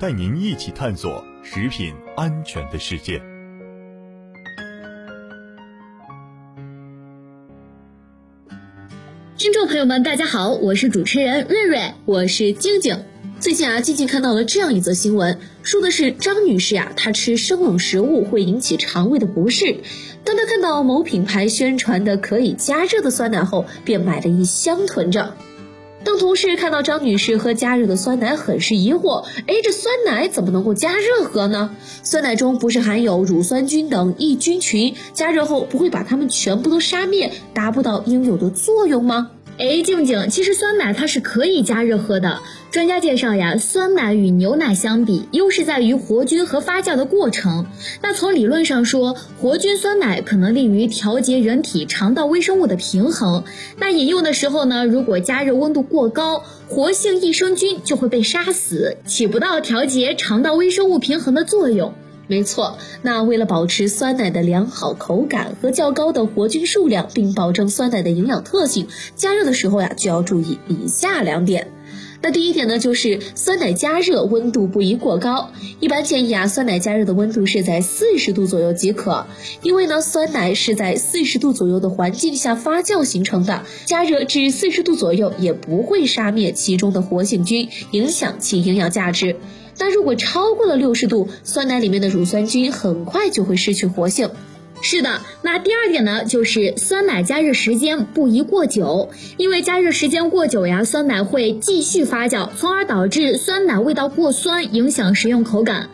带您一起探索食品安全的世界。听众朋友们，大家好，我是主持人瑞瑞，我是静静。最近啊，静静看到了这样一则新闻，说的是张女士呀，她吃生冷食物会引起肠胃的不适。当她看到某品牌宣传的可以加热的酸奶后，便买了一箱囤着。同事看到张女士喝加热的酸奶，很是疑惑。哎，这酸奶怎么能够加热喝呢？酸奶中不是含有乳酸菌等益菌群，加热后不会把它们全部都杀灭，达不到应有的作用吗？哎，静静，其实酸奶它是可以加热喝的。专家介绍呀，酸奶与牛奶相比，优势在于活菌和发酵的过程。那从理论上说，活菌酸奶可能利于调节人体肠道微生物的平衡。那饮用的时候呢，如果加热温度过高，活性益生菌就会被杀死，起不到调节肠道微生物平衡的作用。没错，那为了保持酸奶的良好口感和较高的活菌数量，并保证酸奶的营养特性，加热的时候呀，就要注意以下两点。那第一点呢，就是酸奶加热温度不宜过高。一般建议啊，酸奶加热的温度是在四十度左右即可。因为呢，酸奶是在四十度左右的环境下发酵形成的，加热至四十度左右也不会杀灭其中的活性菌，影响其营养价值。那如果超过了六十度，酸奶里面的乳酸菌很快就会失去活性。是的，那第二点呢，就是酸奶加热时间不宜过久，因为加热时间过久呀，酸奶会继续发酵，从而导致酸奶味道过酸，影响食用口感。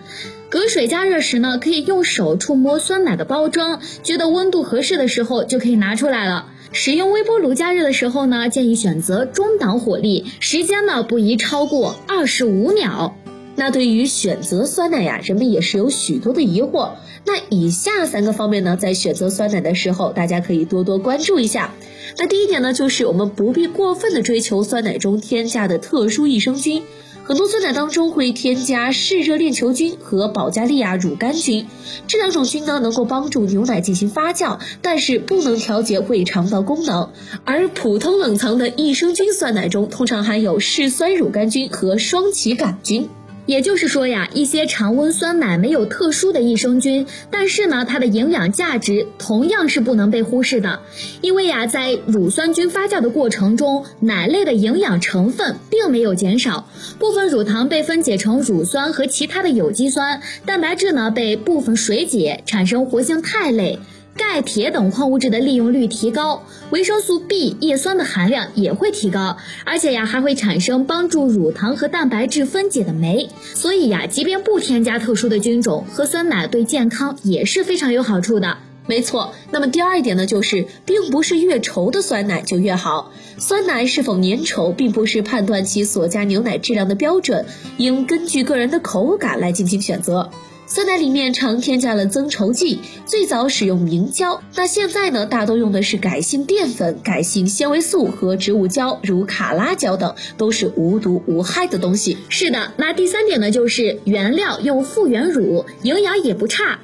隔水加热时呢，可以用手触摸酸奶的包装，觉得温度合适的时候就可以拿出来了。使用微波炉加热的时候呢，建议选择中档火力，时间呢不宜超过二十五秒。那对于选择酸奶呀，人们也是有许多的疑惑。那以下三个方面呢，在选择酸奶的时候，大家可以多多关注一下。那第一点呢，就是我们不必过分的追求酸奶中添加的特殊益生菌。很多酸奶当中会添加嗜热链球菌和保加利亚乳杆菌，这两种菌呢能够帮助牛奶进行发酵，但是不能调节胃肠道功能。而普通冷藏的益生菌酸奶中，通常含有嗜酸乳杆菌和双歧杆菌。也就是说呀，一些常温酸奶没有特殊的益生菌，但是呢，它的营养价值同样是不能被忽视的。因为呀，在乳酸菌发酵的过程中，奶类的营养成分并没有减少，部分乳糖被分解成乳酸和其他的有机酸，蛋白质呢被部分水解产生活性肽类。钙、铁等矿物质的利用率提高，维生素 B、叶酸的含量也会提高，而且呀还会产生帮助乳糖和蛋白质分解的酶。所以呀，即便不添加特殊的菌种，喝酸奶对健康也是非常有好处的。没错。那么第二点呢，就是并不是越稠的酸奶就越好。酸奶是否粘稠，并不是判断其所加牛奶质量的标准，应根据个人的口感来进行选择。酸奶里面常添加了增稠剂，最早使用明胶，那现在呢，大多用的是改性淀粉、改性纤维素和植物胶，如卡拉胶等，都是无毒无害的东西。是的，那第三点呢，就是原料用复原乳，营养也不差。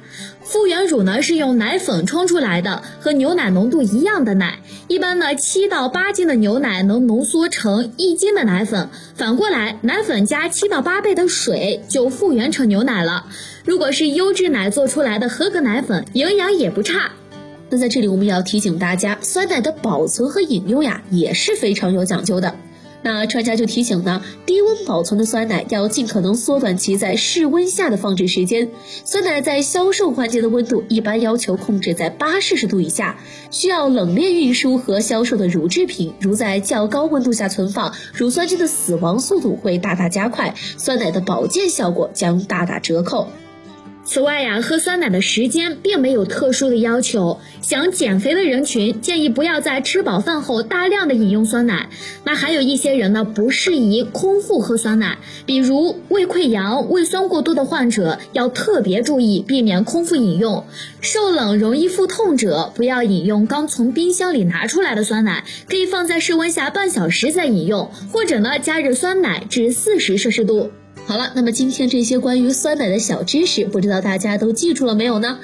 复原乳呢是用奶粉冲出来的，和牛奶浓度一样的奶。一般呢，七到八斤的牛奶能浓缩成一斤的奶粉。反过来，奶粉加七到八倍的水就复原成牛奶了。如果是优质奶做出来的合格奶粉，营养也不差。那在这里我们也要提醒大家，酸奶的保存和饮用呀也是非常有讲究的。那专家就提醒呢，低温保存的酸奶要尽可能缩短其在室温下的放置时间。酸奶在销售环节的温度一般要求控制在八摄氏度以下，需要冷链运输和销售的乳制品，如在较高温度下存放，乳酸菌的死亡速度会大大加快，酸奶的保健效果将大打折扣。此外呀，喝酸奶的时间并没有特殊的要求。想减肥的人群建议不要在吃饱饭后大量的饮用酸奶。那还有一些人呢，不适宜空腹喝酸奶，比如胃溃疡、胃酸过多的患者要特别注意，避免空腹饮用。受冷容易腹痛者不要饮用刚从冰箱里拿出来的酸奶，可以放在室温下半小时再饮用，或者呢加热酸奶至四十摄氏度。好了，那么今天这些关于酸奶的小知识，不知道大家都记住了没有呢？